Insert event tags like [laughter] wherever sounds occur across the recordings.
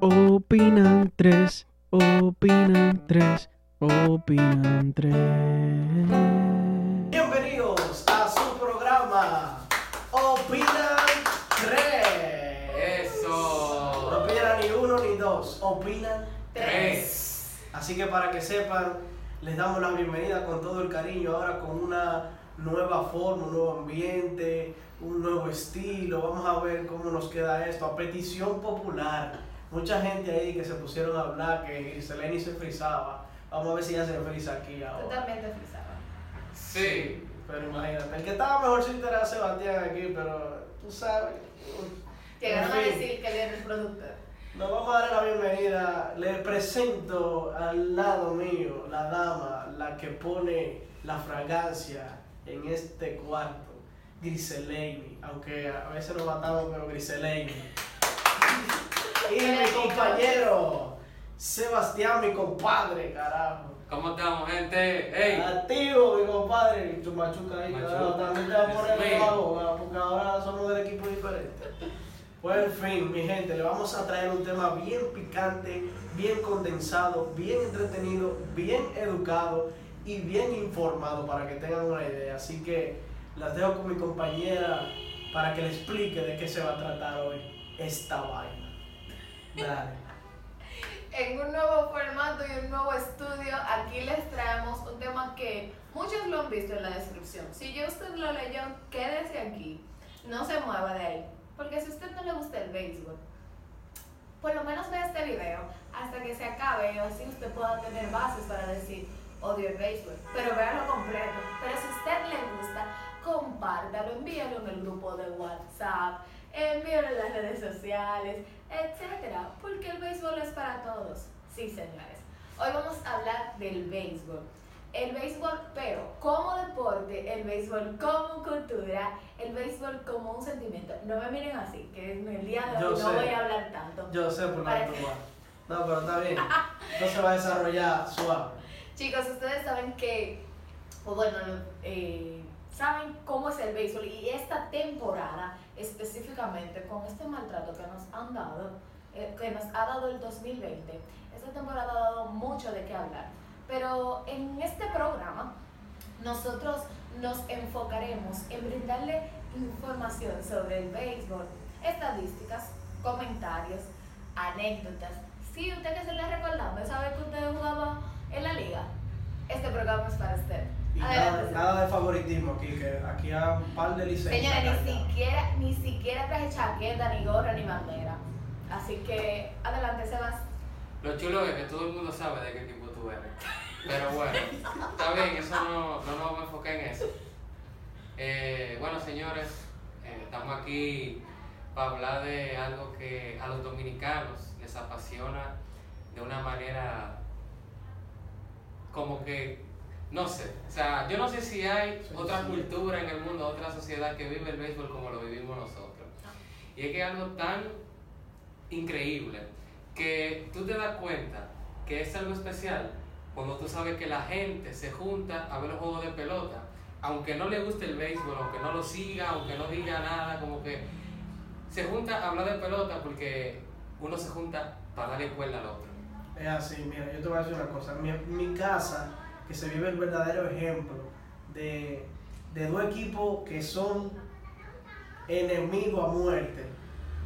Opinan tres, opinan tres, opinan tres. Bienvenidos a su programa Opinan 3. Eso. No opinan ni uno ni dos, opinan Tres. Así que para que sepan, les damos la bienvenida con todo el cariño, ahora con una nueva forma, un nuevo ambiente, un nuevo estilo. Vamos a ver cómo nos queda esto, a petición popular. Mucha gente ahí que se pusieron a hablar que Griseleni se frizaba. Vamos a ver si ya se frisa aquí ahora. Totalmente frisaba. Sí. Pero imagínate, el que estaba mejorcito era Sebastián aquí, pero tú sabes. Llegaron En a decir que él era el productor. Nos vamos a dar la bienvenida. Le presento al lado mío la dama, la que pone la fragancia en este cuarto, Griseleini. Aunque a veces nos matamos, pero Griseleini. Y mi compañero, Sebastián, mi compadre, carajo. ¿Cómo estamos, gente? ¡Ey! Activo, mi compadre. Tu machuca ahí, Machuca. carajo. También te va a poner abajo, porque ahora somos del equipo diferente. Pues en fin, mi gente, le vamos a traer un tema bien picante, bien condensado, bien entretenido, bien educado y bien informado para que tengan una idea. Así que las dejo con mi compañera para que le explique de qué se va a tratar hoy esta vaina. En un nuevo formato y un nuevo estudio, aquí les traemos un tema que muchos lo han visto en la descripción. Si ya usted lo leyó, quédese aquí. No se mueva de ahí. Porque si a usted no le gusta el béisbol, por lo menos vea este video hasta que se acabe y así usted pueda tener bases para decir odio el béisbol. Pero véalo completo. Pero si a usted le gusta, compártalo, envíalo en el grupo de WhatsApp, envíalo en las redes sociales, etcétera, porque el béisbol es para todos. Sí, señores. Hoy vamos a hablar del béisbol. El béisbol, pero como deporte, el béisbol como cultura, el béisbol como un sentimiento. No me miren así, que en el día de Yo hoy no sé. voy a hablar tanto. Yo sé por dónde que-. No, pero está bien. [laughs] No se va a desarrollar suave. Chicos, ustedes saben que, o bueno, eh, saben cómo es el béisbol y esta temporada específicamente con este maltrato que nos han dado, eh, que nos ha dado el 2020, esta temporada ha dado mucho de qué hablar. Pero en este programa nosotros nos enfocaremos en brindarle información sobre el béisbol, estadísticas, comentarios, anécdotas. Si usted que se le recordando, sabe que usted jugaba en la liga, este programa es para usted. Y nada, Adelante. nada de favoritismo aquí, que aquí hay un par de licencias. Señores, ni siquiera, ni siquiera traje chaqueta, ni gorra, ni bandera. Así que adelante, Sebas. Lo chulo es que todo el mundo sabe de qué equipo tú eres. Pero bueno, está bien, eso no, no nos vamos a enfocar en eso. Eh, bueno, señores, eh, estamos aquí para hablar de algo que a los dominicanos les apasiona de una manera como que, no sé, o sea, yo no sé si hay Sí, otra sí. cultura en el mundo, otra sociedad que vive el béisbol como lo vivimos nosotros. Y es que es algo tan increíble que tú te das cuenta que es algo especial cuando tú sabes que la gente se junta a ver los juegos de pelota, aunque no le guste el béisbol, aunque no lo siga, aunque no diga nada, como que se junta a hablar de pelota porque uno se junta para darle cuerda al otro. Es así, mira, yo te voy a decir una cosa. Mi, mi casa, que se vive el verdadero ejemplo de, de dos equipos que son enemigos a muerte.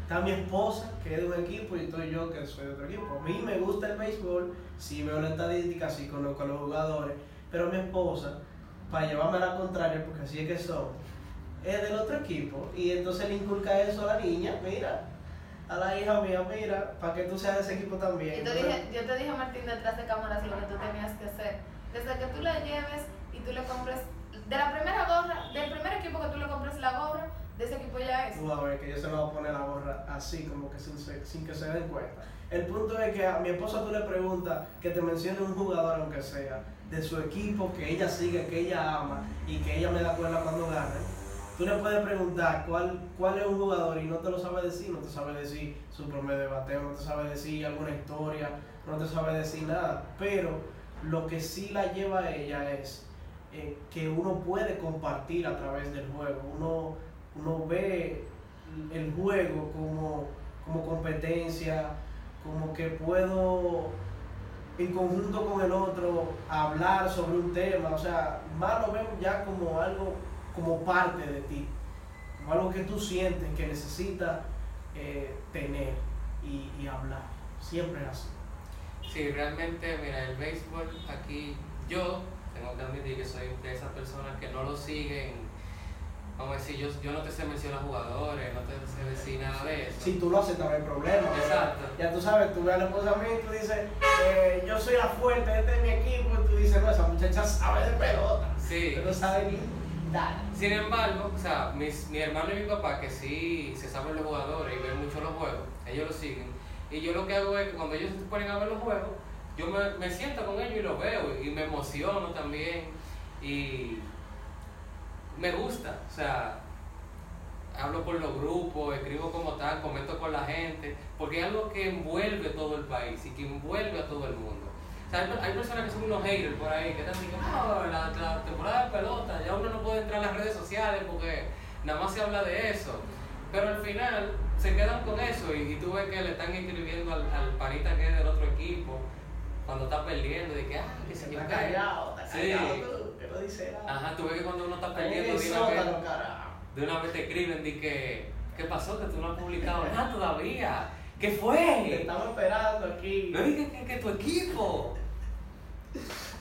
Está mi esposa, que es de un equipo, y estoy yo, que soy de otro equipo. A mí me gusta el béisbol, sí veo la estadística, sí conozco a los jugadores, pero mi esposa, para llevarme a la contraria, porque así es que son, es del otro equipo. Y entonces le inculca eso a la niña, mira, a la hija mía, mira, para que tú seas de ese equipo también. Yo te, dije, yo te dije, Martín, detrás de cámaras lo que tú tenías que hacer. Desde que tú la lleves y tú le compres, de la primera gorra, del primer equipo que tú le compres la gorra, de ese equipo ya es. Tú a ver que yo se lo voy a poner la gorra así, como que sin, sin que se den cuenta. El punto es que a mi esposa tú le preguntas que te mencione un jugador, aunque sea, de su equipo que ella sigue, que ella ama y que ella me da cuenta cuando gana. Tú le puedes preguntar cuál, cuál es un jugador y no te lo sabe decir, no te sabe decir su promedio de bateo, no te sabe decir alguna historia, no te sabe decir nada. Pero lo que sí la lleva a ella es eh, que uno puede compartir a través del juego. Uno, uno ve el juego como, como competencia, como que puedo en conjunto con el otro hablar sobre un tema, o sea, más lo veo ya como algo, como parte de ti, como algo que tú sientes que necesitas eh, tener y, y hablar, siempre es así. Sí, realmente, mira, el béisbol aquí, yo tengo que admitir que soy de esas personas que no lo siguen. Vamos a decir, yo, yo no te sé mencionar jugadores, no te sé decir nada de eso. Si tú lo haces, también hay problema. ¿verdad? Exacto. Ya tú sabes, tú ves a la esposa mía y tú dices, eh, yo soy la fuerte, este es mi equipo, y tú dices, no, esa muchacha sabe de pelota. Sí. Pero no sabe ni nada. Sin embargo, o sea, mis, mi hermano y mi papá, que sí se saben los jugadores y ven mucho los juegos, ellos lo siguen. Y yo lo que hago es que cuando ellos se ponen a ver los juegos, yo me, me siento con ellos y los veo y me emociono también. Y me gusta, o sea, hablo con los grupos, escribo como tal, comento con la gente, porque es algo que envuelve todo el país y que envuelve a todo el mundo. Hay, personas que son unos haters por ahí, que están diciendo, no, la, la temporada de pelota, ya uno no puede entrar a las redes sociales porque nada más se habla de eso. Pero al final se quedan con eso y, y tú ves que le están escribiendo al, al panita que es del otro equipo cuando está perdiendo, de que, ah, que se Está callado, está Sí. callado tú, que no dice nada. Ajá, tú ves que cuando uno está perdiendo de una vez, de una vez te escriben de que, ¿qué pasó? Que tú no has publicado nada todavía. ¿Qué fue? Te estamos esperando aquí. No digas que, que tu equipo.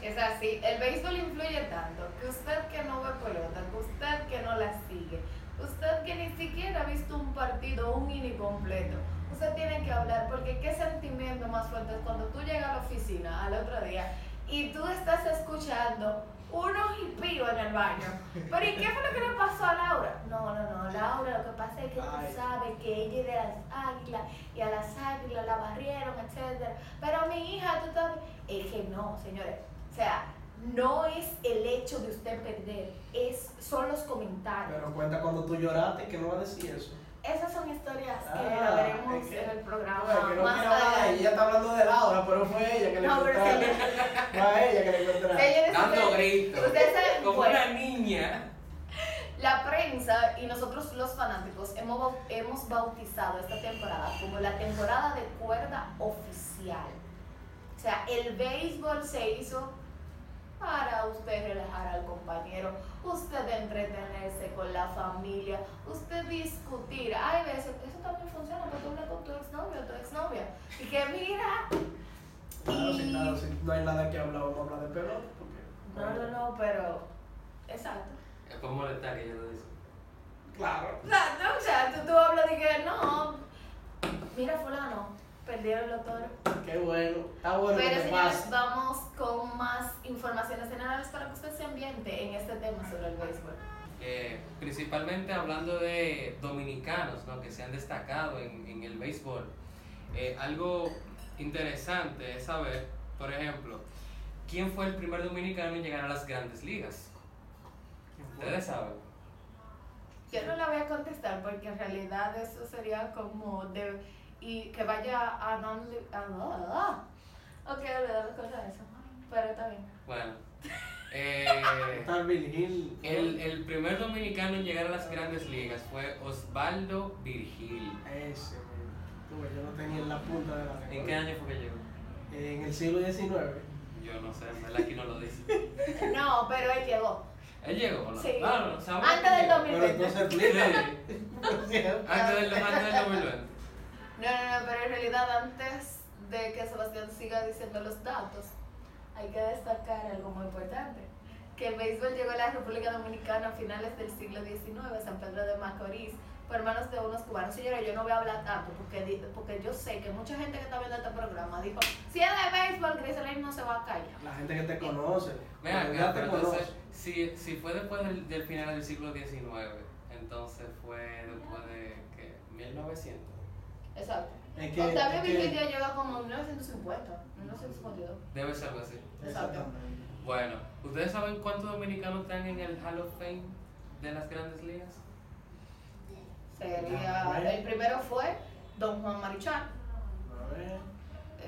Es así, el béisbol influye tanto que usted que no ve pelota, que usted que no la sigue, usted que ni siquiera ha visto un partido, un inning completo, usted tiene que hablar porque qué sentimiento más fuerte es cuando tú llegas a la oficina al otro día y tú estás escuchando unos hipíos en el baño. Pero ¿y qué fue lo que le pasó a Laura? No, no, no, Laura, lo que pasa es que Ay. tú sabes que ella es de las águilas y a las águilas la barrieron, etcétera. Pero mi hija, tú también. Es que no, señores. O sea, no es el hecho de usted perder, es, son los comentarios. Pero cuenta cuando tú lloraste, que no va a decir eso. Esas son historias que Ah, la veremos es que- en el programa Oye, que no más ella, está hablando de Laura, pero fue ella que le No, pero señores, Fue a ella que le encontraron. señores, Dando gritos. ustedes saben, Como bueno, una niña. La prensa y nosotros los fanáticos hemos, hemos bautizado esta temporada como la temporada de cuerda oficial. O sea, el béisbol se hizo para usted relajar al compañero, usted entretenerse con la familia, usted discutir. Hay veces, eso también funciona porque tú hablas con tu exnovio o tu exnovia. Y que mira, Claro, sí, y- claro, sí, no hay nada que hablar, vamos a hablar de pelota. Porque, no, no, no, pero, exacto. Es por molestar que yo lo dice. Claro. Claro, o sea, tú, tú hablas de que no, mira fulano, perdieron los toros. Qué bueno. Está bueno Pero que señores, pase. vamos con más informaciones generales para que usted se ambiente en este tema sobre el béisbol. Eh, principalmente hablando de dominicanos ¿no? que se han destacado en, en el béisbol. Eh, algo interesante es saber, por ejemplo, quién fue el primer dominicano en llegar a las grandes ligas. Ustedes saben. Yo no la voy a contestar porque en realidad eso sería como de y que vaya a non a, Ok, olvidado con eso. Pero está bien. Bueno, [laughs] eh, Virgil. el, el primer dominicano en llegar a las grandes ligas fue Osvaldo Virgil. Ese, ves, yo lo tenía en la punta de la lengua. ¿En qué año fue que llegó? En el siglo XIX. Yo no sé, en verdad aquí no lo dice. [laughs] No, pero él llegó. ¿Él llegó no? Sí. Ah, no, Antes del llegó. 2000. Pero entonces [laughs] antes del, antes del 2020. No, no, no, pero en realidad antes de que Sebastián siga diciendo los datos, hay que destacar algo muy importante. Que el béisbol llegó a la República Dominicana a finales del siglo XIX, San Pedro de Macorís, por manos de unos cubanos. Señores, yo no voy a hablar tanto porque, porque yo sé que mucha gente que está viendo este programa dijo, si es de béisbol, Griselin no se va a callar. La gente que te conoce. Cuando acá, te pero entonces, conoce. si, si fue después del, del final del siglo XIX, entonces fue después de, ¿qué? 1900. Exacto. Es que, Octavio Virgilio llega como en 1950, 1952. Debe ser algo así. Exactamente. Bueno, ¿ustedes saben cuántos dominicanos están en el Hall of Fame de las grandes ligas? Sería, el primero fue Don Juan Marichal. A ver.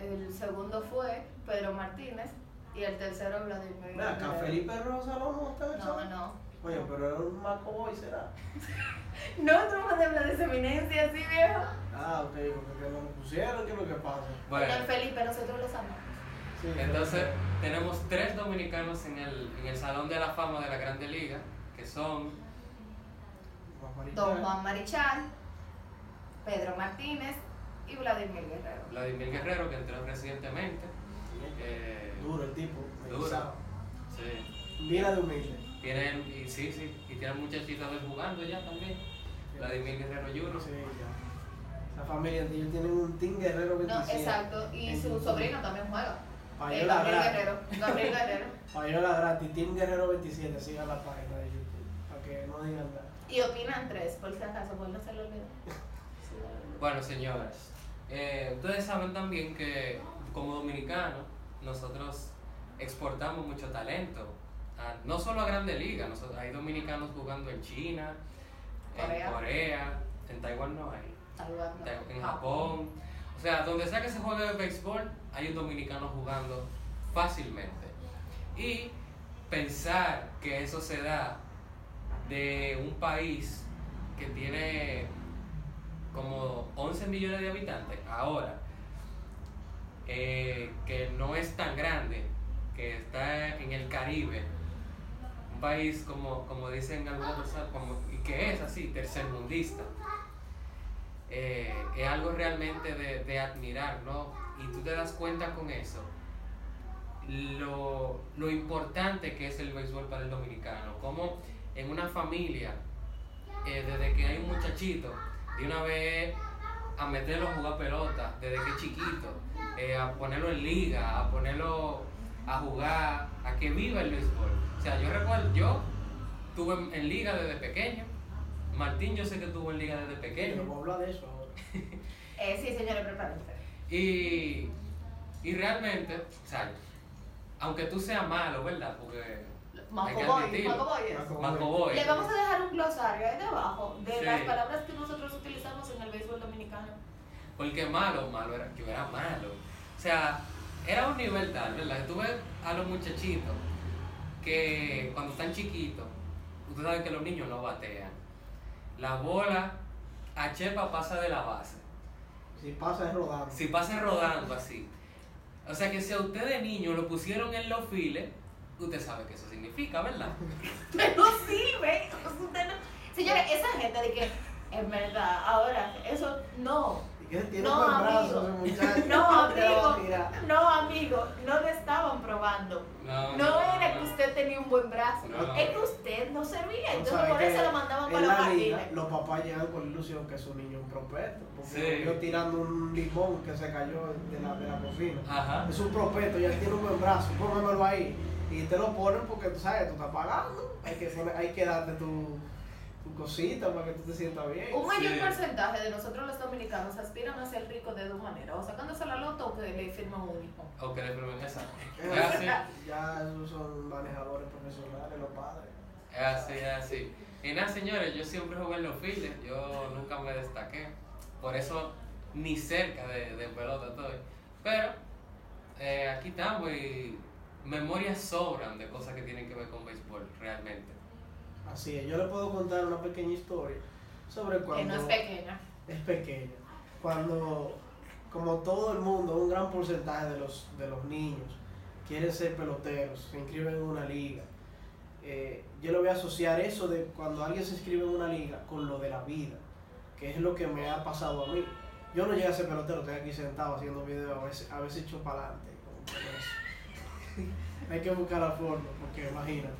El segundo fue Pedro Martínez y el tercero Vladimir. Ven acá. Felipe Rosa no está No, no. Oye, pero era un Maco Boy, ¿será? [laughs] No, tú no vas a hablar de esa eminencia así, viejo. Ah, ok, porque que no lo pusieron, ¿qué es lo que pasa? Bueno, Don Felipe, nosotros los amamos. Sí, entonces tenemos tres dominicanos en el, en el Salón de la Fama de la Grande Liga, que son Don Juan Marichal, Pedro Martínez y Vladimir Guerrero. Vladimir Guerrero, que entró recientemente. eh, Duro el tipo, Duro. sí. Mira de humilde. Tienen, y sí, sí, y tienen muchachitos de él jugando ya también. Vladimir Guerrero Jr. Sí, ya. Esa familia, ellos tienen un Team Guerrero No, 27. exacto, y En su YouTube. sobrino también juega. Eh, Payola Gabriel gratis. Guerrero. Gabriel Guerrero. [laughs] Payola gratis, Team Guerrero 27, sigan la página de YouTube. Para que no digan nada. Y opinan tres, por si acaso, por no se lo olvidó. [laughs] Bueno, señores, eh, ustedes saben también que como dominicanos nosotros exportamos mucho talento, a- no solo a Grande Liga, nosotros, hay dominicanos jugando en China, Corea. en Corea, en Taiwán no hay, En Japón, o sea, donde sea que se juegue el béisbol, hay un dominicano jugando fácilmente. Y pensar que eso se da de un país que tiene como 11 millones de habitantes ahora, eh, que no es tan grande, que está en el Caribe, un país como, como dicen algunas personas, como, y que es así, tercermundista, eh, es algo realmente de, de admirar, ¿no? Y tú te das cuenta con eso, lo, lo importante que es el béisbol para el dominicano, como en una familia, eh, desde que hay un muchachito, de una vez a meterlo a jugar pelota, desde que es chiquito, eh, a ponerlo en liga, a ponerlo a jugar, a que viva el béisbol. O sea, yo recuerdo, yo estuve en, en liga desde pequeño, Martín yo sé que estuvo en liga desde Yo pequeño, voy a hablar de eso ahora. [laughs] Eh, sí, señores, prepárense. y, y realmente, o sea, aunque tú seas malo, ¿verdad? Porque Macoboy. Macoboy. Le vamos a dejar un glosario ahí debajo de Sí. las palabras que nosotros utilizamos en el béisbol dominicano. Porque malo, malo era, yo era malo. O sea, era un nivel tal, ¿verdad? Tú ves a los muchachitos que cuando están chiquitos, ustedes saben que los niños no batean. La bola a Chepa pasa de la base. Si pasa es rodando. Si pasa rodando así. O sea que si a usted de niño lo pusieron en los files, usted sabe qué eso significa, ¿verdad? [laughs] no sirve. Usted no- Señores, esa gente de que, en verdad, ahora, eso no. ¿Y qué tiene No, buen brazo amigo. No, [laughs] amigo. No, amigo, no lo estaban probando. No, No era que usted tenía un buen brazo, No. es que usted no servía. Entonces sabes por eso que lo mandaban en para los la papás llegan con la ilusión que su niño es un prospecto. Porque Sí. yo tirando un limón que se cayó de la, de la cocina. Ajá. Es un prospecto, ya tiene un buen brazo, ahí. Y te lo ponen porque tú sabes, tú estás pagando. Hay que, poner- hay que darte tu, tu cosita para que tú te sientas bien. Un mayor Sí. porcentaje de nosotros los dominicanos aspiran a ser ricos de dos maneras, o sacándose la loto o que le firman un hijo. O que le firmen esa. [laughs] Ya esos son manejadores profesionales, los padres. Es así, es así. Y nada, señores, yo siempre jugué en los files, yo nunca me destaqué. Por eso ni cerca de, de pelota estoy. Pero eh, aquí estamos y memorias sobran de cosas que tienen que ver con béisbol, realmente. Así es, yo le puedo contar una pequeña historia sobre Que cuando no es pequeña. es pequeña. Cuando, como todo el mundo, un gran porcentaje de los, de los niños quieren ser peloteros, se inscriben en una liga. Yo le voy a asociar eso de cuando alguien se inscribe en una liga con lo de la vida, que es lo que me ha pasado a mí. Yo no llegué a ser pelotero, estoy aquí sentado haciendo videos, a veces, a veces echo para adelante. [laughs] Hay que buscar la forma, porque imagínate.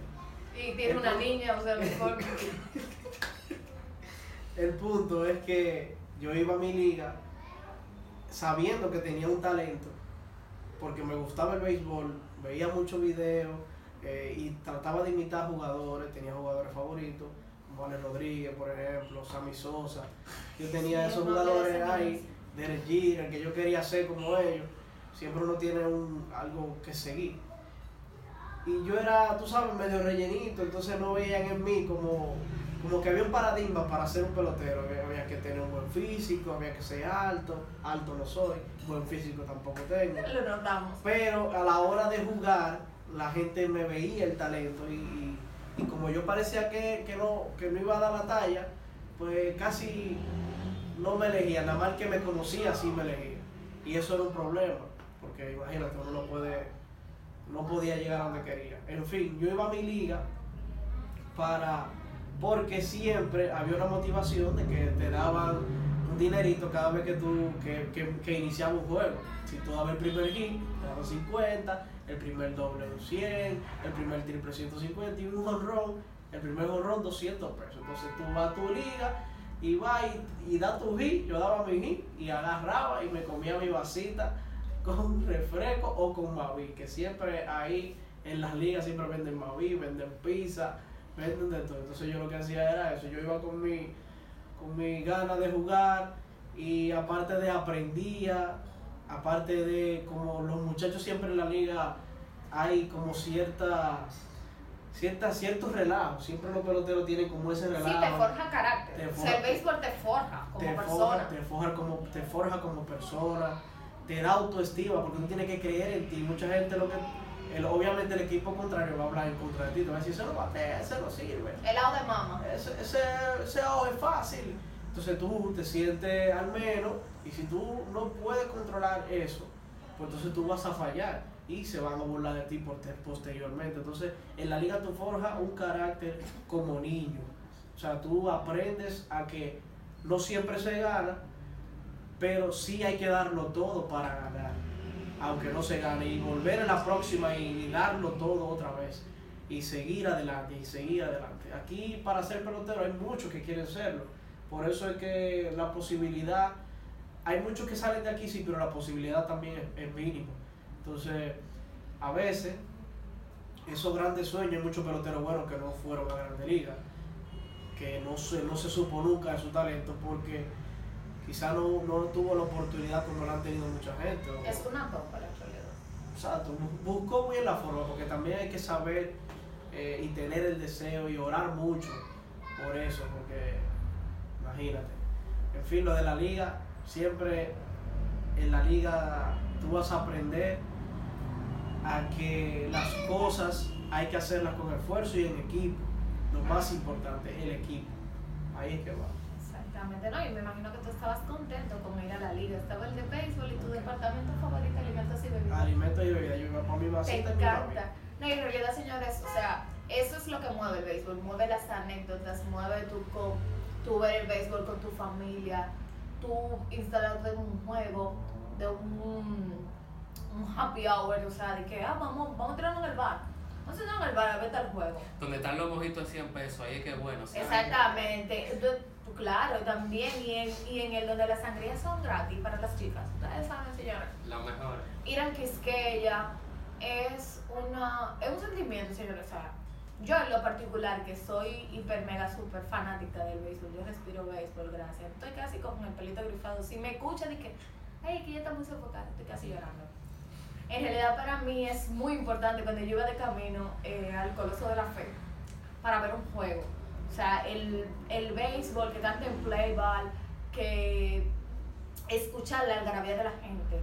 Y tiene una niña, o sea, mejor. [laughs] El punto es que yo iba a mi liga sabiendo que tenía un talento, porque me gustaba el béisbol, veía muchos videos eh, y trataba de imitar jugadores, tenía jugadores favoritos, Juan Rodríguez, por ejemplo, Sammy Sosa. Yo tenía Sí, esos jugadores ahí. Derek Jeter, que yo quería ser como ellos. Siempre uno tiene un, algo que seguir. Y yo era, tú sabes, medio rellenito, entonces no veían en mí como, como que había un paradigma para ser un pelotero. Había, había que tener un buen físico, había que ser alto, alto no soy, buen físico tampoco tengo. Lo notamos. Pero a la hora de jugar, la gente me veía el talento y, y- como yo parecía que, que no, que no iba a dar la talla, pues casi no me elegía, nada más que me conocía sí me elegía. Y eso era un problema, porque imagínate, uno no puede, no podía llegar a donde quería. En fin, yo iba a mi liga para, porque siempre había una motivación de que te daban un dinerito cada vez que tú, que, que, que iniciaba un juego. Si tú dabas el primer hit, te daban 50, el primer doble 100, el primer triple 150 y un honrón, el primer honrón 200 pesos. Entonces tú vas a tu liga y vas y, y da tu hit, yo daba mi hit y agarraba y me comía mi vasita con refresco o con Mavi, que siempre ahí en las ligas siempre venden Mavi, venden pizza, venden de todo. Entonces yo lo que hacía era eso, yo iba con mi, con mi ganas de jugar y aparte de aprendía, aparte de como los muchachos siempre en la liga hay como cierta cierta ciertos relajos, siempre los peloteros tienen como ese relajo. Sí, te forja carácter. Te o sea, forja- el béisbol te forja como te persona. forja, te forja como te forja como persona, te da autoestima porque tú tienes que creer en ti. Mucha gente lo que el- obviamente el equipo contrario va a hablar en contra de ti, te va a decir, ese no batea, ese no sirve. El lado de mama. Ese, ese, ese ojo es fácil. Entonces tú te sientes al menos y si tú no puedes controlar eso, pues entonces tú vas a fallar y se van a burlar de ti posteriormente. Entonces en la liga tú forjas un carácter como niño. O sea, tú aprendes a que no siempre se gana, pero sí hay que darlo todo para ganar, aunque no se gane, y volver a la próxima y darlo todo otra vez, y seguir adelante, y seguir adelante. Aquí para ser pelotero hay muchos que quieren serlo, por eso es que la posibilidad, hay muchos que salen de aquí, sí, pero la posibilidad también es, es mínima. Entonces, a veces, esos grandes sueños, hay muchos peloteros buenos que no fueron a Grande Liga, que no se, no se supo nunca de su talento porque quizá no, no tuvo la oportunidad como la han tenido mucha gente. Es una topa en realidad. Exacto, bu- buscó bien la forma porque también hay que saber eh, y tener el deseo y orar mucho por eso, porque imagínate. En fin, lo de la liga, siempre en la liga tú vas a aprender a que las cosas hay que hacerlas con esfuerzo y en equipo. Lo más importante, el equipo. Ahí es que va. Exactamente, no, y me imagino que tú estabas contento con ir a la liga. Estaba el de béisbol y tu departamento favorito, alimentos y bebidas. Alimentos y bebidas, yo iba para mi Te encanta. No, y en realidad, señores, o sea, eso es lo que mueve el béisbol. Mueve las anécdotas, mueve tu, co- tu ver el béisbol con tu familia, tú instalarte en un juego, de un, un happy hour, o sea, de que, ah, vamos, vamos a tirarnos en el bar. Vamos a tirarnos en el bar a ver tal juego. Donde están los mojitos a 100 pesos, ahí es que bueno. ¿sabes? Exactamente. Entonces, claro, y también, y en, y en el donde las sangrías son gratis para las chicas. Ustedes saben, señores. La mejor. Ir a Quisqueya es, una, es un sentimiento, señores. O sea, yo en lo particular, que soy hiper, mega, super fanática del béisbol, yo respiro béisbol, gracias. Estoy casi con el pelito grifado. Si me escuchan, de que, ay, que ya está muy sofocada, estoy casi llorando. En realidad, para mí es muy importante cuando yo iba de camino eh, al Coloso de la Fe para ver un juego. O sea, el, el béisbol, que canta en playball, que escuchar la algarabía de la gente,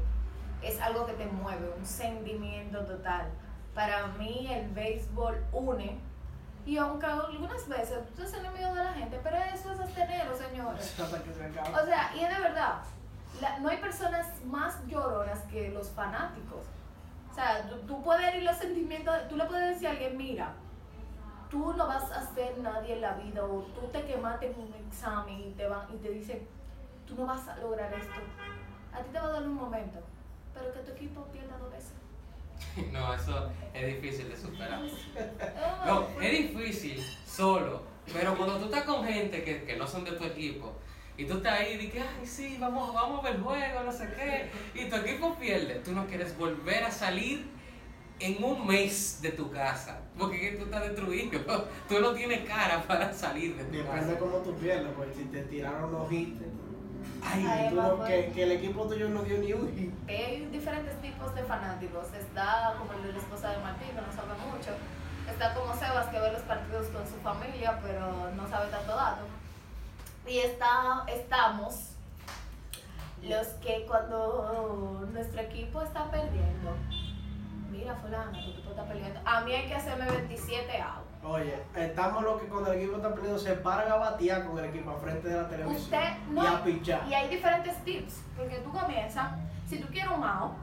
es algo que te mueve, un sentimiento total. Para mí el béisbol une, y aunque algunas veces tú eres enemigo de la gente, pero eso es sostenerlo, señores. [laughs] O sea, y es de verdad, la- no hay personas más lloronas que los fanáticos. O sea, tú, tú puedes herir los sentimientos, tú le puedes decir a alguien, mira, tú no vas a hacer nadie en la vida, o tú te quemaste en un examen y te, van, y te dicen, tú no vas a lograr esto. A ti te va a dar un momento, pero que tu equipo pierda dos veces. [laughs] No, eso es difícil de superar. Ah, No, es difícil solo, pero cuando tú estás con gente que, que no son de tu equipo y tú estás ahí y dices, ay, sí, vamos, vamos a ver el juego, no sé qué, y tu equipo pierde, tú no quieres volver a salir en un mes de tu casa, porque tú estás destruido, [laughs] tú no tienes cara para salir de tu Depende casa. cómo tú pierdas, pues si te tiraron los hits, Ay, no- que, que el equipo tuyo no dio ni un hit. que hay diferentes tipos de fanáticos. Está como el de la esposa de Martín, que no sabe mucho. Está como Sebas, que ve los partidos con su familia, pero no sabe tanto dato. Y está, estamos los que cuando nuestro equipo está perdiendo, mira, fulano, tu equipo está peleando. A mí hay que hacerme 27 out. Oye, estamos los que cuando el equipo está perdiendo se paran a batear con el equipo al frente de la televisión Usted no. y a pichar. Y hay diferentes tips, porque tú comienzas, si tú quieres un mao,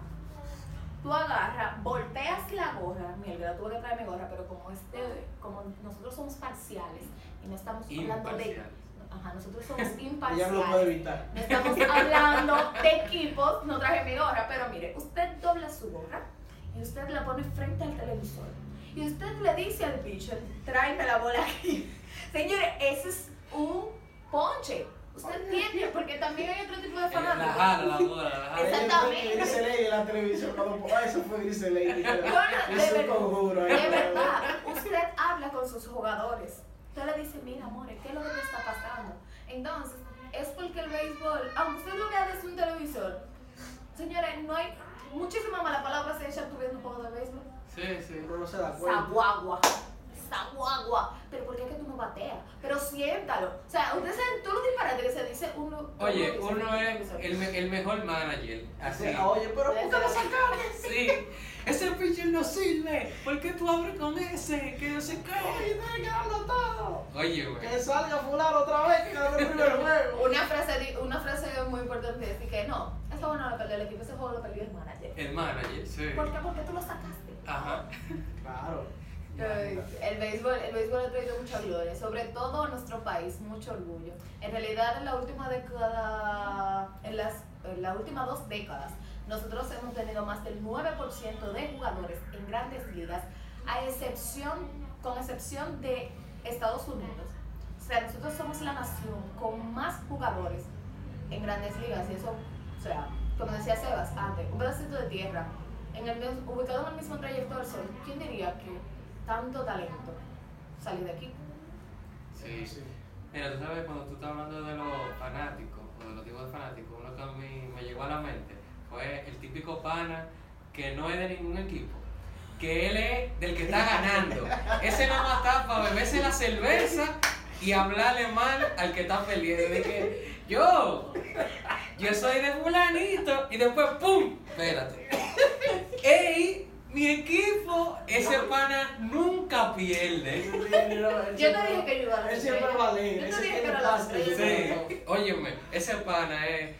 tú agarras, volteas la gorra, mira, yo tuve que traer mi gorra, pero como este, como nosotros somos parciales y no estamos hablando de, Imparciales. ajá, nosotros somos [laughs] Ella no lo puede imparciales, evitar. no estamos hablando [laughs] de equipos, no traje mi gorra, pero mire, usted dobla su gorra y usted la pone frente al televisor y usted le dice al pitcher, tráeme la bola aquí. [laughs] Señores, ese es un ponche. Usted tiene, porque también hay otro tipo de Eh, La fanáticos. jala, la bola, la jala. Exactamente. Grise Lady en la televisión cuando ah, eso fue. Bueno, de Es un verdad, conjuro de verdad, usted habla con sus jugadores. Usted le dice, mira, amores, ¿qué es lo que te está pasando? Entonces, es porque el béisbol, aunque usted lo vea desde un televisor, señores, no hay muchísimas malas palabras hechas tú viendo un juego de béisbol. Sí, sí. Uno no se da cuenta. Saguagua. Saguagua. Pero ¿por qué es que tú no bateas? Pero siéntalo. O sea, ustedes saben todos los disparates que se dice uno. Oye, uno es el, me- el mejor manager. Así. Oye, pero ¿por qué lo sacaron? Sí. Ese pitcher no sirve. ¿Por qué tú abres con ese? Que no se Oye, cae. tiene que darlo todo. Oye, güey. Que salga fulano otra vez, que ganó el primer juego. [laughs] Una frase, di- una frase muy importante es que no, juego no lo perdió el equipo, ese juego lo perdió el manager. El manager, sí. ¿Por qué? Porque tú lo sacaste. Ajá. Claro. El béisbol, el béisbol ha traído mucha gloria, sobre todo a nuestro país, mucho orgullo. En realidad, en la última década, en las, en las últimas dos décadas, nosotros hemos tenido más del 9% de jugadores en grandes ligas, a excepción, con excepción de Estados Unidos. O sea, nosotros somos la nación con más jugadores en grandes ligas y eso, o sea, como decía Sebas antes, un pedacito de tierra, en el, ubicado en el mismo trayecto del sol, ¿quién diría que tanto talento salió de aquí? Sí. Sí. Mira, tú sabes, cuando tú estás hablando de los fanáticos, o de los tipos de fanáticos, uno que a mí me llegó a la mente fue el típico pana que no es de ningún equipo. Que él es del que está ganando. Ese nada más está para beberse la cerveza y hablarle mal al que está perdiendo. De que yo, yo soy de fulanito y después ¡pum! Espérate. ¡Ey! Mi equipo, ese pana nunca pierde. Yo te dije que yo iba a la Él siempre va a leer. Yo te ese dije que era la. Sí, óyeme, ese pana es.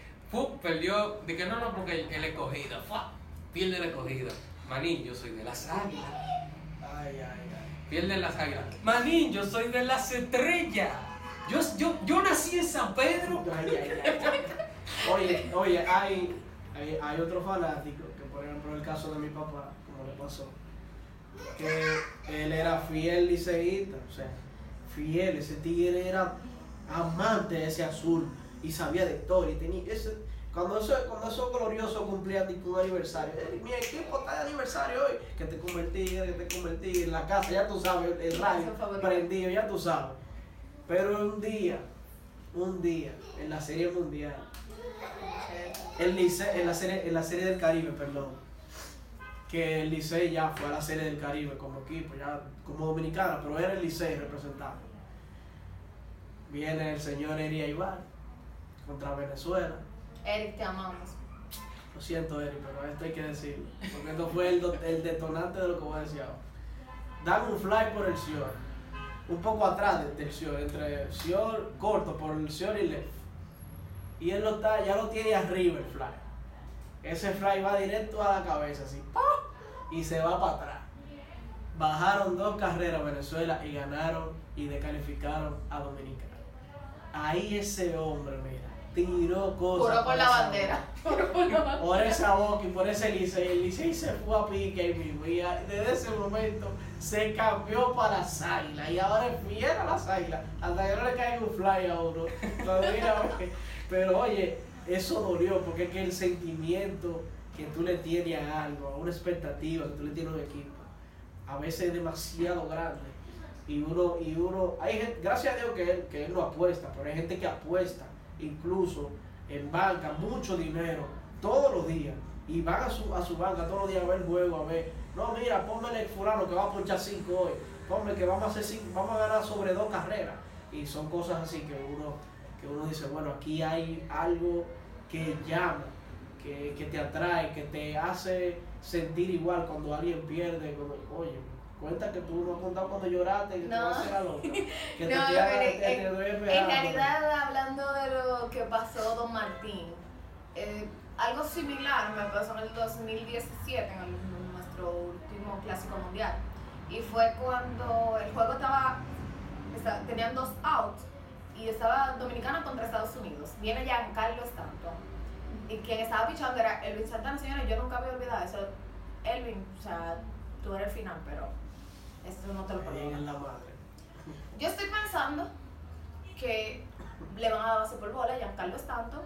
perdió. Que no, no, porque el escogido. ¡fua! Pierde el escogido. Manín, yo soy de las águilas. Ay, ay, ay. Pierde las águilas. Manín, yo soy de las estrellas. Yo, yo, yo nací en San Pedro. Ay, ay, ay. Oye, oye, hay, hay, hay otro fanático, ejemplo el caso de mi papá, como le pasó, que él era fiel liceísta, o sea, fiel, ese tigre era amante de ese azul y sabía de todo y tenía ese, cuando eso, cuando eso glorioso cumplía tipo un aniversario, "Eh, mi equipo está de aniversario hoy, que te convertí, que te convertí en la casa, ya tú sabes, el radio prendido, ya tú sabes. Pero un día, un día, en la serie mundial, en la serie, en la serie del Caribe, perdón, que el Licey ya fue a la serie del Caribe como equipo, ya como dominicana, pero era el Licey representando. Viene el señor Eri Aibar contra Venezuela. Eric, te amamos. Lo siento, Eri, pero esto hay que decirlo, porque esto fue el, el detonante de lo que voy a decir ahora. Dan un fly por el Sior, un poco atrás de- del Sior, entre Sior corto por el Sior y left. Y él lo está, ya lo tiene arriba el fly. Ese fly va directo a la cabeza, así, ¡pah! y se va para atrás. Bajaron dos carreras Venezuela y ganaron y descalificaron a Dominicana. Ahí ese hombre, mira, tiró cosas. Juró por la bandera. boca. [laughs] Por la bandera. Por esa boca y por ese Licey, el Licey se fue a pique ahí mismo. Y desde ese momento se cambió para las águilas. Y ahora es fiel a las águilas. Hasta que no le caiga un fly a uno. [laughs] Pero oye, eso dolió porque es que el sentimiento que tú le tienes a algo, a una expectativa que tú le tienes a un equipo, a veces es demasiado grande. Y uno, y uno, hay gente, gracias a Dios que él, que él no apuesta, pero hay gente que apuesta, incluso en banca, mucho dinero, todos los días. Y van a su, a su banca todos los días a ver el juego, a ver, no, mira, pónmele el fulano que va a ponchar cinco hoy, ponme que vamos a hacer cinco, vamos a ganar sobre dos carreras. Y son cosas así que uno, que uno dice, bueno, aquí hay algo que llama, que que, te atrae, que te hace sentir igual cuando alguien pierde. Como, Oye, cuenta que tú no has contado cuando lloraste, que te No. vas a hacer la loca. Que [laughs] te, No, te, te, te en, duele en algo. realidad, hablando de lo que pasó Don Martín, eh, algo similar me pasó en el 2017, en, el- en nuestro último clásico mundial. Y fue cuando el juego estaba, esta- tenían dos outs y estaba Dominicana contra Estados Unidos. Viene Giancarlo Stanton. Y quien estaba pichando era Elvin Santana. Señores, yo nunca había olvidado eso. Elvin, o sea, tú eres el final, pero esto no te lo perdono. la madre. Yo estoy pensando que le van a dar base por bola a Giancarlo Stanton,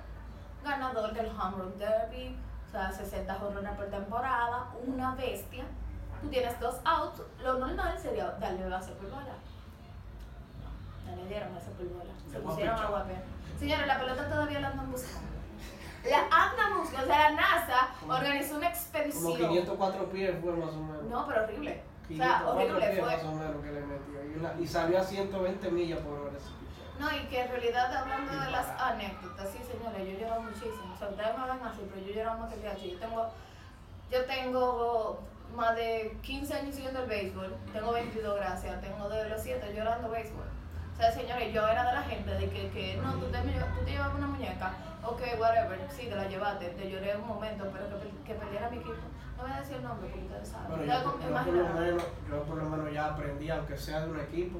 ganador del Home Run Derby, o sea, 60 jornadas por temporada, una bestia. Tú tienes dos outs, lo normal sería darle base por bola. Le dieron por bola, se pusieron a guapear. Señores, la pelota todavía la andan buscando. La andan buscando, o sea, la NASA Como- organizó una Como expedición. 504 pies fue más o menos. No, pero horrible. O 504 sea, horrible pies fue. más o menos que le metió. Y, una- y salió a 120 millas por hora ese picheo. No, y que en realidad hablando de las anécdotas, sí señores, yo he llorado muchísimo. O sea, ustedes me ven así, pero yo he llorado más que el. Yo tengo, yo tengo más de 15 años siguiendo el béisbol, tengo 22 gracias, tengo de los 7 llorando béisbol. O sea, señores, yo era de la gente de que, que no, tú te, tú te llevabas una muñeca, ok, whatever, sí, te la llevaste, te lloré un momento, pero que, que perdiera mi equipo. No voy a decir el nombre porque ustedes saben. Bueno, yo, por lo menos, yo por lo menos ya aprendí, aunque sea de un equipo,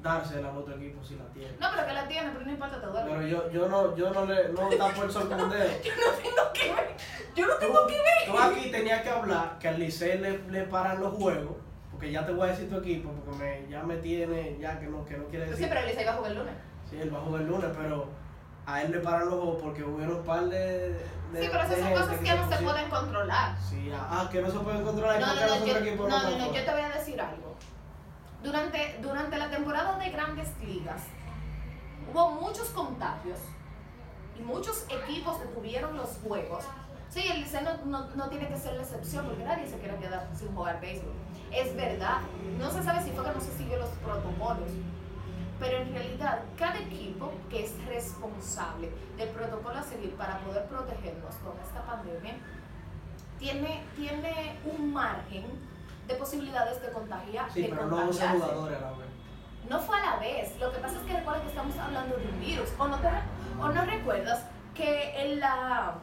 dársela al otro equipo si la tiene. No, pero que la tiene, pero no importa, te duele. Pero yo, yo no, yo no le, no con un dedo. [laughs] Yo no tengo que ver. Yo no Tú, tengo que ver. tú aquí tenías que hablar que al Licey le, le paran los juegos, porque ya te voy a decir tu equipo, porque me, ya me tiene, ya que no, que no quiere Sí, decir. pero Elisa iba a jugar el lunes. Sí, él va a jugar el lunes, pero a él le paran los juegos porque hubieron un par de. de Sí, pero esas son cosas que se no se pueden controlar. Sí, ah, que no se pueden controlar. No, ¿y por no, no, los yo, no, no, no, yo te voy a decir algo. Durante, durante la temporada de grandes ligas hubo muchos contagios y muchos equipos detuvieron los juegos. Sí, el Liceo no, no, no tiene que ser la excepción porque nadie se quiere quedar sin jugar béisbol. Es verdad, no se sabe si fue que no se siguió los protocolos, pero en realidad cada equipo que es responsable del protocolo a seguir para poder protegernos con esta pandemia tiene, tiene un margen de posibilidades de contagiar. Sí, de pero no 11 contagiarse. jugadores a la vez. No fue a la vez. Lo que pasa es que recuerda que estamos hablando de un virus. O no, te, o no recuerdas que en la.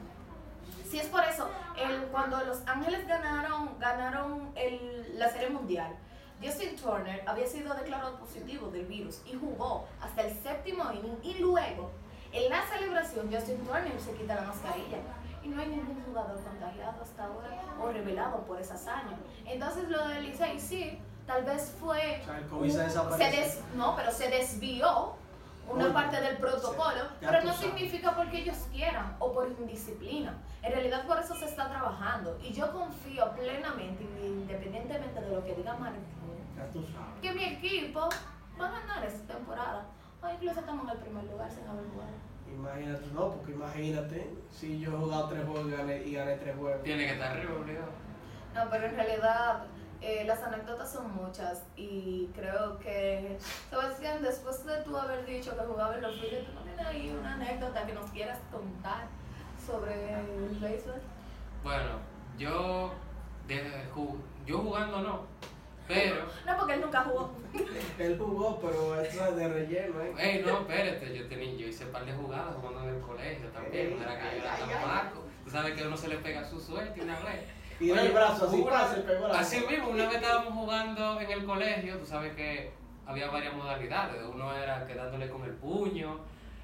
Si es por eso, el, cuando Los Ángeles ganaron, ganaron el, la Serie Mundial, Justin Turner había sido declarado positivo del virus y jugó hasta el séptimo inning. Y luego, en la celebración, Justin Turner se quita la mascarilla. Y no hay ningún jugador contagiado hasta ahora o revelado por esa hazaña. Entonces, lo del Licey, sí, tal vez fue O sea, el COVID se desapareció. des- no, pero se desvió una parte del protocolo, pero no significa porque ellos quieran o por indisciplina. En realidad por eso se está trabajando y yo confío plenamente, independientemente de lo que diga sabes. que mi equipo va a ganar esta temporada. O incluso estamos en el primer lugar sin haber jugado. Imagínate, no, porque imagínate si yo he jugado tres juegos y gané, y gané tres juegos. Tiene que estar arriba, obligado. No, pero en realidad eh, las anécdotas son muchas y creo que, Sebastián, después de tú haber dicho que jugaba en los Phillies, ¿tú no tienes ahí una anécdota que nos quieras contar sobre el béisbol? Bueno, yo, yo jugando no, pero, No, porque él nunca jugó. [laughs] Él jugó, pero eso es de relleno, ¿eh? hey, no, espérate, yo, tenía, yo hice un par de jugadas jugando en el colegio también, no era que yo era tan. Tú sabes que uno se le pega su suerte una vez. Tiró el brazo así, una- pegó la Así mismo, una vez estábamos jugando en el colegio, tú sabes que había varias modalidades. Uno era quedándole con el puño.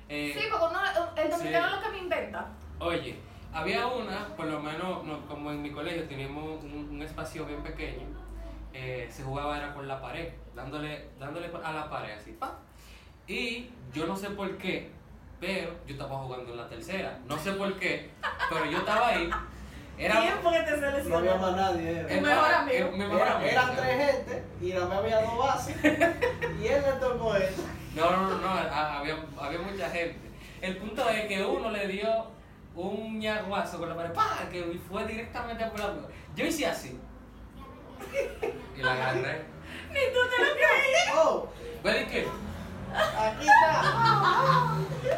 eh, Sí, porque uno, el dominicano Sí. es lo que me inventa. Oye, había una, por lo menos, no, como en mi colegio teníamos un, un espacio bien pequeño, eh, se jugaba era con la pared, dándole, dándole a la pared así, pa. Y yo no sé por qué, pero yo estaba jugando en la tercera. No sé por qué, pero yo estaba ahí. Era, Tiempo que te No había seleccionó. más nadie. era. Tu mejor amigo. mi mejor Era- amigo. eran tres gente y la mía había dos bases. [laughs] y él le tocó eso. No, no, no, no, a- había, había mucha gente. El punto es que uno le dio un ñaguazo con la pared, ¡pah! que fue directamente por la boca. Yo hice así. Y la agarré. Ni tú te lo creías. Oh, ¿Ves qué? aquí está.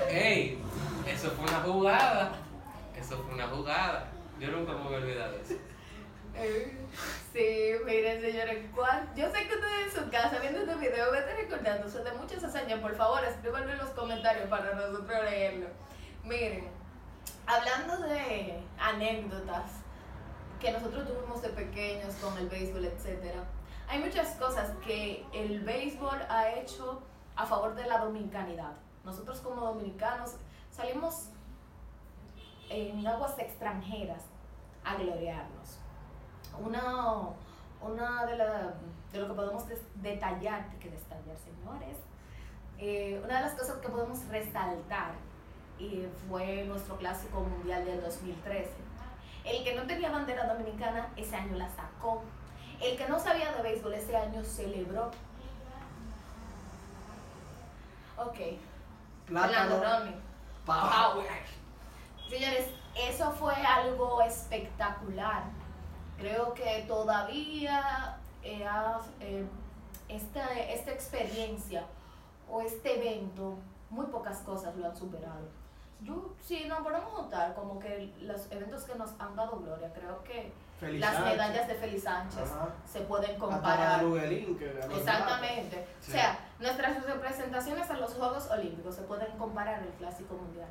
¡Ey! Eso fue una jugada. Eso fue una jugada. Yo nunca me voy a olvidar de eso. [laughs] Sí, miren señores, yo sé que ustedes en su casa viendo este video están recordándose de muchas hazañas, por favor escríbanlo en los comentarios para nosotros leerlo. Miren, hablando de anécdotas que nosotros tuvimos de pequeños con el béisbol, etc. Hay muchas cosas que el béisbol ha hecho a favor de la dominicanidad. Nosotros como dominicanos salimos en aguas extranjeras a gloriarnos. Una, una de, la- de lo que podemos detallar, que detallar señores, eh, una de las cosas que podemos resaltar eh, fue nuestro clásico mundial del 2013. El que no tenía bandera dominicana ese año la sacó. El que no sabía de béisbol ese año celebró. Ok. Plátano. Power. Señores, eso fue algo espectacular. Creo que todavía eh, eh, esta, esta experiencia o este evento, muy pocas cosas lo han superado. Yo, si nos ponemos a notar como que los eventos que nos han dado gloria, creo que Feliz las Sánchez. medallas de Feliz Sánchez Ajá. se pueden comparar. que Exactamente. Sí. O sea, nuestras representaciones en los Juegos Olímpicos se pueden comparar al Clásico Mundial.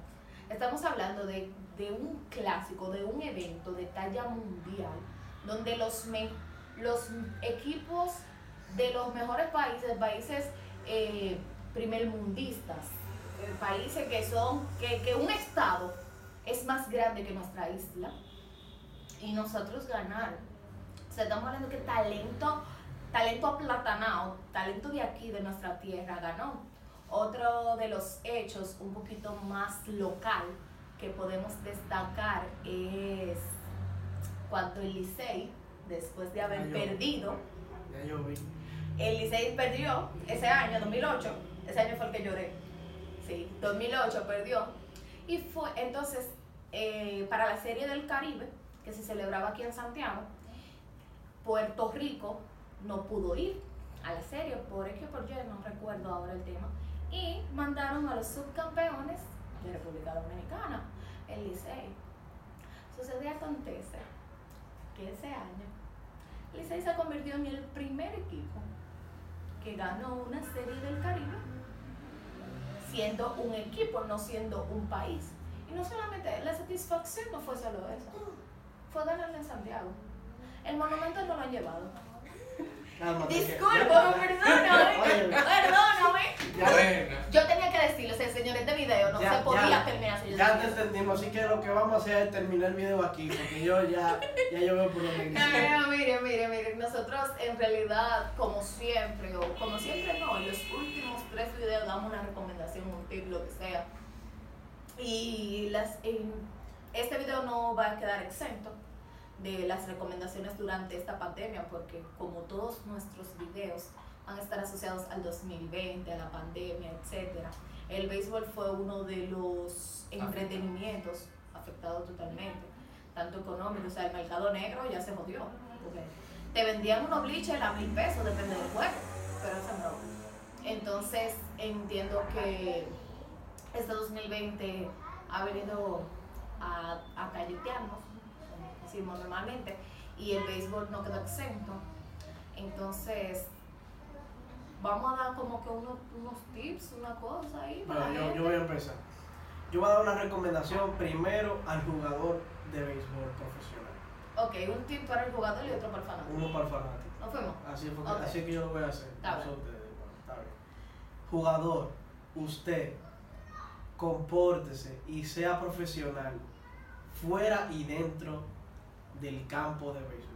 Estamos hablando de, de un clásico, de un evento de talla mundial, donde los, me- los equipos de los mejores países, países eh, primermundistas, eh, países que son, que, que un estado es más grande que nuestra isla, y nosotros ganar. Estamos hablando que talento talento aplatanado, talento de aquí, de nuestra tierra, ganó. Otro de los hechos un poquito más local que podemos destacar es cuando el Licey, después de haber yo- perdido, Ya yo el Licey perdió ese año, 2008, ese año fue el que lloré, sí, 2008 perdió. Y fue entonces eh, para la Serie del Caribe, que se celebraba aquí en Santiago, Puerto Rico no pudo ir a la serie. Por X o por Y, no recuerdo ahora el tema, y mandaron a los subcampeones de República Dominicana, el Licey. Sucede acontece que ese año Licey se convirtió en el primer equipo que ganó una serie del Caribe siendo un equipo, no siendo un país. Y no solamente, la satisfacción no fue solo eso, fue ganarle en Santiago. El monumento no lo han llevado. Cálmate, que- Discúlpame, perdóname, perdóname. Bueno. Yo tenía que decirlo, o sea, señor, este video no Ya- se podía ya- terminar Ya te entendimos, así que lo que vamos a hacer es terminar el video aquí, porque yo ya, ya yo veo por donde No, no, no, mire, mire, mire, nosotros en realidad, como siempre, o como siempre no, en los últimos tres videos damos una recomendación, un tip, lo que sea. Y las, en- este video no va a quedar exento de las recomendaciones durante esta pandemia, porque como todos nuestros videos van a estar asociados al 2020, a la pandemia, etcétera, el béisbol fue uno de los entretenimientos afectados totalmente, tanto económico, o sea, el mercado negro ya se jodió, porque te vendían unos bleachers a mil pesos, depende del juego, pero eso no. Entonces entiendo que este 2020 ha venido a, a calletearnos, decimos normalmente, y el béisbol no quedó exento. Entonces, vamos a dar como que unos, unos tips, una cosa ahí. Bueno, yo, gente. yo voy a empezar. Yo voy a dar una recomendación primero al jugador de béisbol profesional. Ok, un tip para el jugador y otro para el fanático. Uno para el fanático. ¿No fuimos? Así, fue que- Ok. así que yo lo voy a hacer. Está No sé bien. ustedes, bueno, está bien. Jugador, usted compórtese y sea profesional fuera y dentro del campo de béisbol.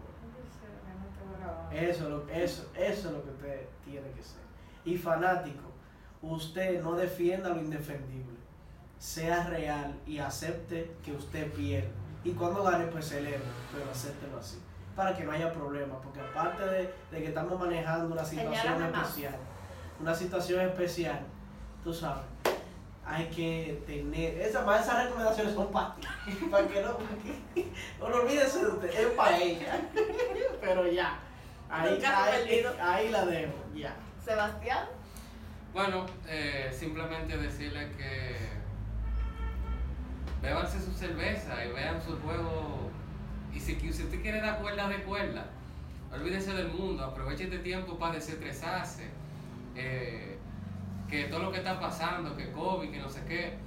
Eso, es lo- eso, eso es lo que usted tiene que ser. Y fanático, usted no defienda lo indefendible. Sea real y acepte que usted pierde. Y cuando gane, pues celebra, pero acéptelo así. Para que no haya problemas. Porque aparte de, de que estamos manejando una situación especial, una situación especial, tú sabes, hay que tener. Esa, más esas recomendaciones son para ti. [laughs] Para que no. porque- no olvídese de usted, es para ella. [laughs] Pero ya. Ahí, la dejo, ya. Sebastián. Bueno, eh, simplemente decirle que bébanse su cerveza y vean su juego. Y si, si usted quiere dar cuerda, de cuerda. Olvídese del mundo, aproveche este tiempo para desestresarse. Eh, que todo lo que está pasando, que COVID, que no sé qué,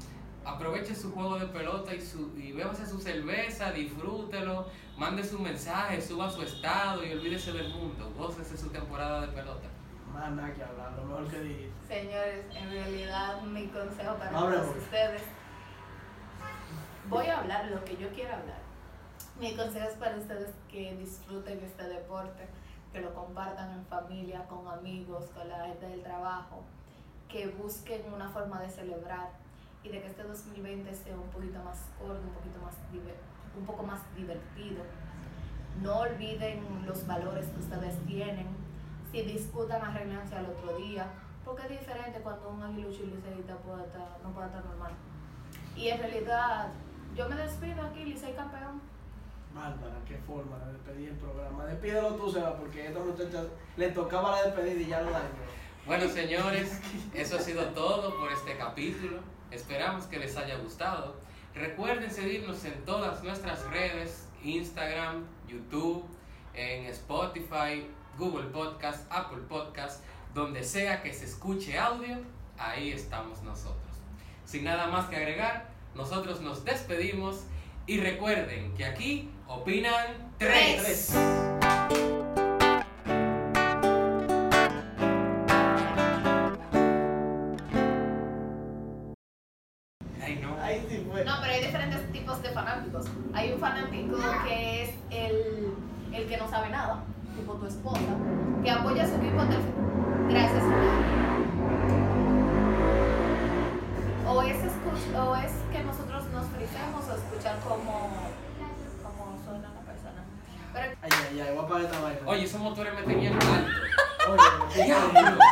aproveche su juego de pelota y, su, y bébase su cerveza, disfrútelo, mande su mensaje, suba su estado y olvídese del mundo, gócese su temporada de pelota. Más nada que hablar, lo mejor que dijiste. Señores, en realidad mi consejo para todos ustedes, voy a hablar lo que yo quiera hablar. Mi consejo es para ustedes que disfruten este deporte, que lo compartan en familia, con amigos, con la gente del trabajo, que busquen una forma de celebrar y de que este 2020 sea un poquito más corto, un poquito más un poco más divertido. No olviden los valores que ustedes tienen. Si discutan, arreglense al otro día. Porque es diferente cuando un aguilucho y liceísta estar, no puede estar normal. Y en realidad, yo me despido aquí, Licey campeón. Bárbara, qué forma de despedir el programa. Despídelo tú, Seba, porque a esta muchacha le tocaba la despedida y ya lo dañó. Bueno, señores, eso ha sido todo por este capítulo. Esperamos que les haya gustado. Recuerden seguirnos en todas nuestras redes, Instagram, YouTube, en Spotify, Google Podcast, Apple Podcast, donde sea que se escuche audio, ahí estamos nosotros. Sin nada más que agregar, nosotros nos despedimos y recuerden que aquí opinan tres. Tres. No, pero hay diferentes tipos de fanáticos. Hay un fanático que es el, el que no sabe nada, tipo tu esposa, que apoya a su equipo. Gracias. O es, escuch- o es que nosotros nos frisemos o escuchar cómo, cómo suena la persona. Pero Ay, ay, ay, voy a apagar esta vaina. Oye, esos motores me tenían alto. Oye.